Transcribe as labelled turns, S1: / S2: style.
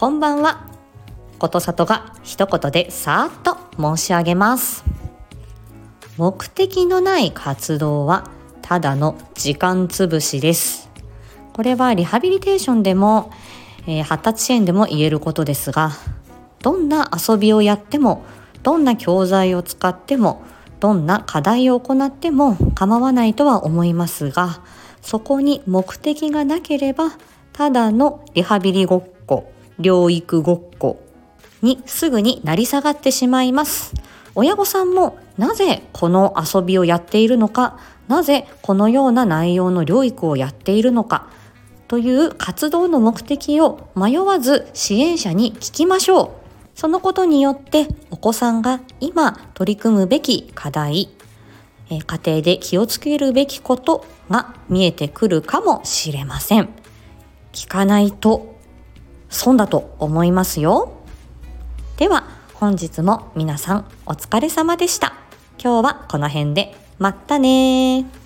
S1: こんばんは。ことさとが一言でさーっと申し上げます。目的のない活動はただの時間つぶしです。これはリハビリテーションでも、えー、発達支援でも言えることですがどんな遊びをやってもどんな教材を使ってもどんな課題を行っても構わないとは思いますがそこに目的がなければただのリハビリごっこ療育ごっこにすぐになり下がってしまいます。親御さんもなぜこの遊びをやっているのかなぜこのような内容の療育をやっているのかという活動の目的を迷わず支援者に聞きましょう。そのことによってお子さんが今取り組むべき課題家庭で気をつけるべきことが見えてくるかもしれません。聞かないと損だと思いますよ。では本日も皆さんお疲れ様でした。今日はこの辺で。まったね